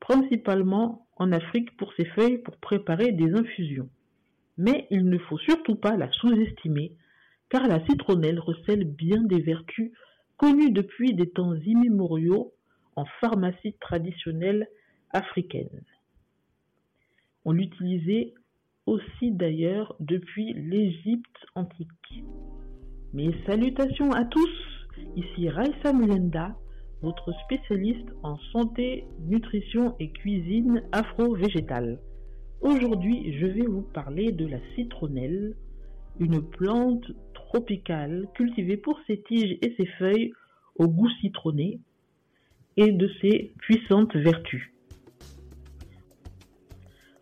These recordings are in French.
principalement en Afrique pour ses feuilles pour préparer des infusions. Mais il ne faut surtout pas la sous-estimer, car la citronnelle recèle bien des vertus connues depuis des temps immémoriaux en pharmacie traditionnelle africaine. On l'utilisait aussi d'ailleurs depuis l'Égypte antique. Mes salutations à tous, ici Raissa Mulenda, votre spécialiste en santé, nutrition et cuisine afro-végétale. Aujourd'hui, je vais vous parler de la citronnelle, une plante tropicale cultivée pour ses tiges et ses feuilles au goût citronné et de ses puissantes vertus.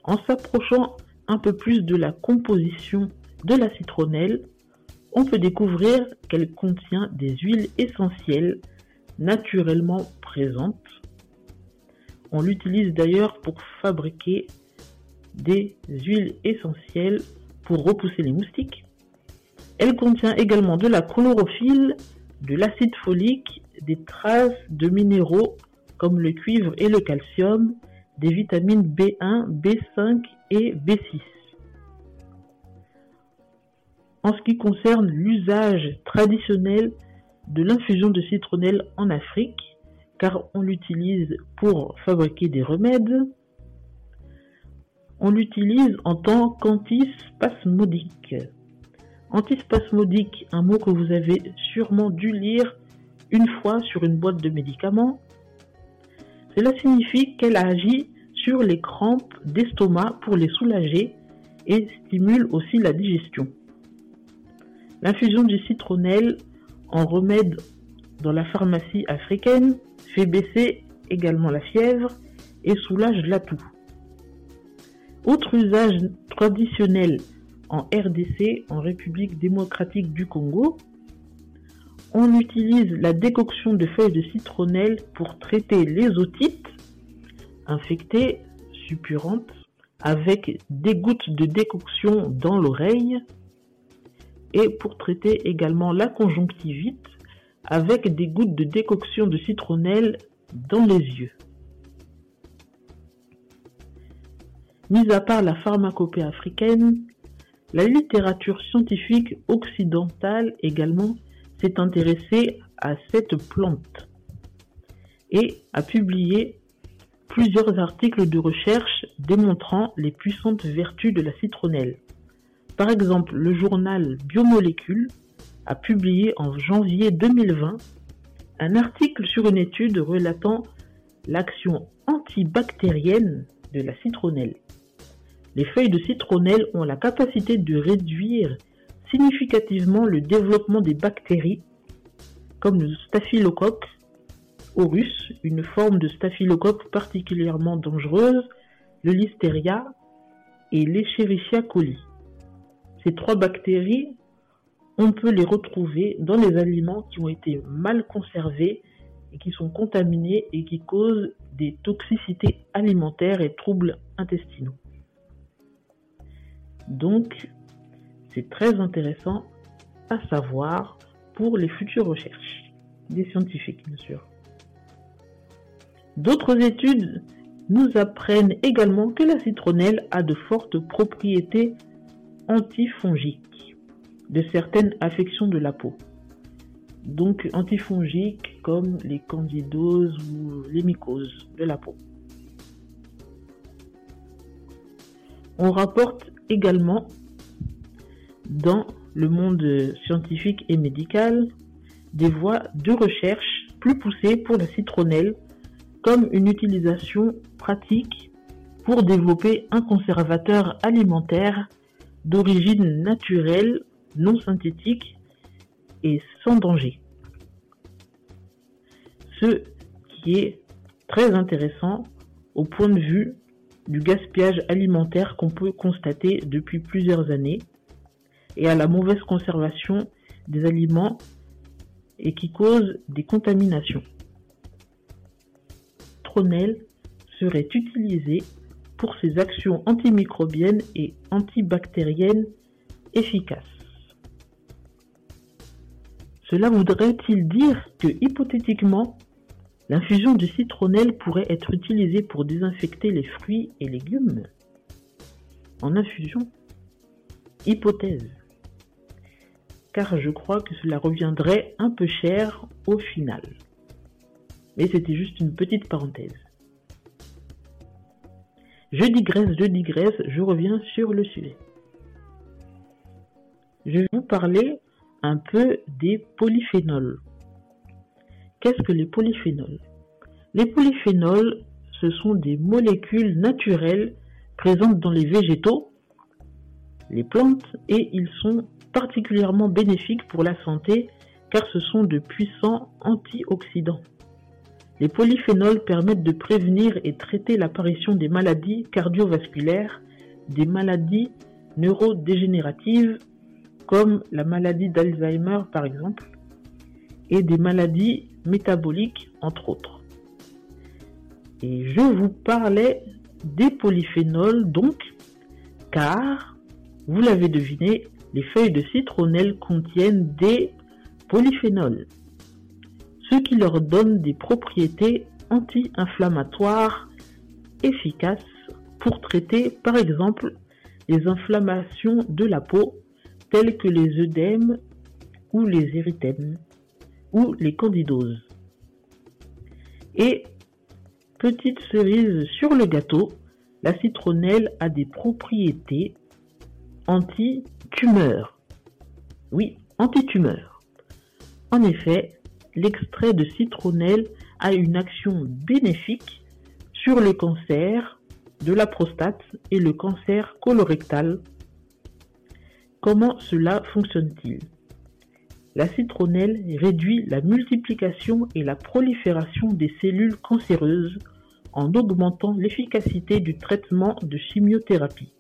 En s'approchant un peu plus de la composition de la citronnelle, on peut découvrir qu'elle contient des huiles essentielles naturellement présentes. On l'utilise d'ailleurs pour fabriquer des huiles essentielles pour repousser les moustiques. Elle contient également de la chlorophylle, de l'acide folique, des traces de minéraux comme le cuivre et le calcium, des vitamines B1, B5 et B6. En ce qui concerne l'usage traditionnel de l'infusion de citronnelle en Afrique, car on l'utilise pour fabriquer des remèdes, on l'utilise en tant qu'antispasmodique. Antispasmodique, un mot que vous avez sûrement dû lire une fois sur une boîte de médicaments. Cela signifie qu'elle agit sur les crampes d'estomac pour les soulager et stimule aussi la digestion. L'infusion du citronnelle en remède dans la pharmacie africaine fait baisser également la fièvre et soulage la toux. Autre usage traditionnel en RDC, en République démocratique du Congo, on utilise la décoction de feuilles de citronnelle pour traiter les otites infectées, suppurantes, avec des gouttes de décoction dans l'oreille, et pour traiter également la conjonctivite avec des gouttes de décoction de citronnelle dans les yeux. Mis à part la pharmacopée africaine, la littérature scientifique occidentale également s'est intéressée à cette plante et a publié plusieurs articles de recherche démontrant les puissantes vertus de la citronnelle. Par exemple, le journal Biomolécules a publié en janvier 2020 un article sur une étude relatant l'action antibactérienne de la citronnelle. Les feuilles de citronnelle ont la capacité de réduire significativement le développement des bactéries comme le staphylocoque aureus, une forme de staphylocoque particulièrement dangereuse, le listeria et l'Escherichia coli. Trois bactéries, on peut les retrouver dans les aliments qui ont été mal conservés et qui sont contaminés et qui causent des toxicités alimentaires et troubles intestinaux. Donc, c'est très intéressant à savoir pour les futures recherches des scientifiques, bien sûr. D'autres études nous apprennent également que la citronnelle a de fortes propriétés antifongiques de certaines affections de la peau. Donc antifongiques comme les candidoses ou les mycoses de la peau. On rapporte également dans le monde scientifique et médical des voies de recherche plus poussées pour la citronnelle comme une utilisation pratique pour développer un conservateur alimentaire d'origine naturelle, non synthétique et sans danger. Ce qui est très intéressant au point de vue du gaspillage alimentaire qu'on peut constater depuis plusieurs années et à la mauvaise conservation des aliments et qui cause des contaminations. Tronel serait utilisé pour ses actions antimicrobiennes et antibactériennes efficaces. Cela voudrait-il dire que hypothétiquement, L'infusion de citronnelle pourrait être utilisée pour désinfecter les fruits et légumes? En infusion Hypothèse. Car je crois que cela reviendrait un peu cher au final. Mais c'était juste une petite parenthèse. Je digresse, je digresse, je reviens sur le sujet. Je vais vous parler un peu des polyphénols. Qu'est-ce que les polyphénols? Les polyphénols, ce sont des molécules naturelles présentes dans les végétaux, les plantes, et ils sont particulièrement bénéfiques pour la santé car ce sont de puissants antioxydants. Les polyphénols permettent de prévenir et traiter l'apparition des maladies cardiovasculaires, des maladies neurodégénératives comme la maladie d'Alzheimer par exemple, et des maladies métaboliques entre autres. Et je vous parlais des polyphénols donc, car, vous l'avez deviné, les feuilles de citronnelle contiennent des polyphénols ce qui leur donne des propriétés anti-inflammatoires efficaces pour traiter par exemple les inflammations de la peau telles que les œdèmes ou les érythèmes ou les candidoses. Et petite cerise sur le gâteau, la citronnelle a des propriétés anti-tumeurs. Oui, anti-tumeurs. En effet, l'extrait de citronnelle a une action bénéfique sur le cancer de la prostate et le cancer colorectal. Comment cela fonctionne-t-il? La citronnelle réduit la multiplication et la prolifération des cellules cancéreuses en augmentant l'efficacité du traitement de chimiothérapie.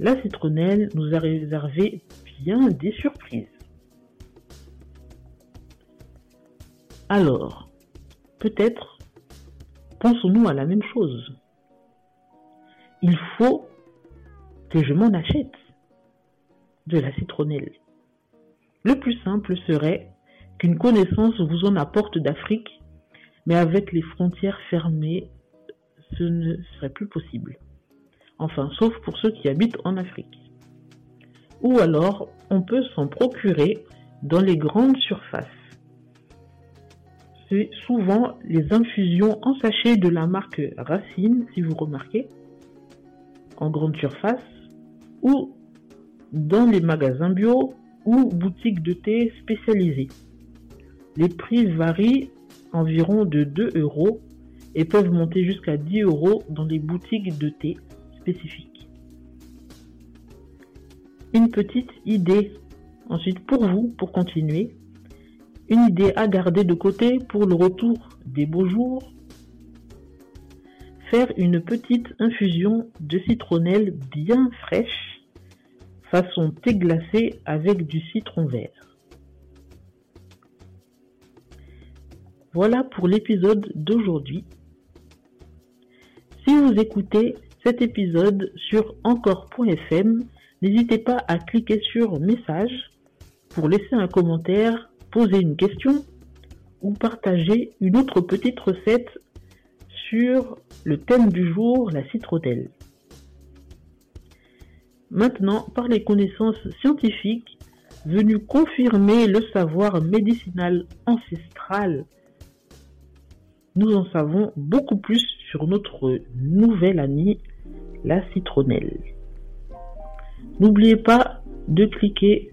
La citronnelle nous a réservé bien des surprises. Alors, peut-être pensons-nous à la même chose. Il faut que je m'en achète de la citronnelle. Le plus simple serait qu'une connaissance vous en apporte d'Afrique, mais avec les frontières fermées, ce ne serait plus possible. Enfin, sauf pour ceux qui habitent en Afrique. Ou alors, on peut s'en procurer dans les grandes surfaces c'est souvent les infusions en sachet de la marque Racine, si vous remarquez, en grande surface, ou dans les magasins bio ou boutiques de thé spécialisées. Les prix varient environ de 2 euros et peuvent monter jusqu'à 10 euros dans les boutiques de thé spécifiques. Une petite idée ensuite pour vous, pour continuer, une idée à garder de côté pour le retour des beaux jours. Faire une petite infusion de citronnelle bien fraîche, façon thé glacé avec du citron vert. Voilà pour l'épisode d'aujourd'hui. Si vous écoutez cet épisode sur encore.fm, n'hésitez pas à cliquer sur message pour laisser un commentaire poser une question ou partager une autre petite recette sur le thème du jour, la citronnelle. Maintenant, par les connaissances scientifiques venues confirmer le savoir médicinal ancestral, nous en savons beaucoup plus sur notre nouvelle amie, la citronnelle. N'oubliez pas de cliquer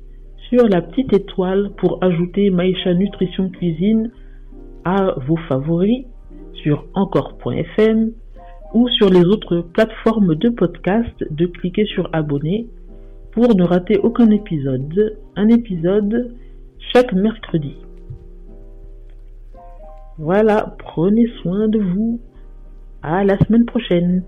sur la petite étoile pour ajouter Maïcha Nutrition Cuisine à vos favoris sur encore.fm ou sur les autres plateformes de podcast de cliquer sur abonner pour ne rater aucun épisode. Un épisode chaque mercredi. Voilà, prenez soin de vous. À la semaine prochaine.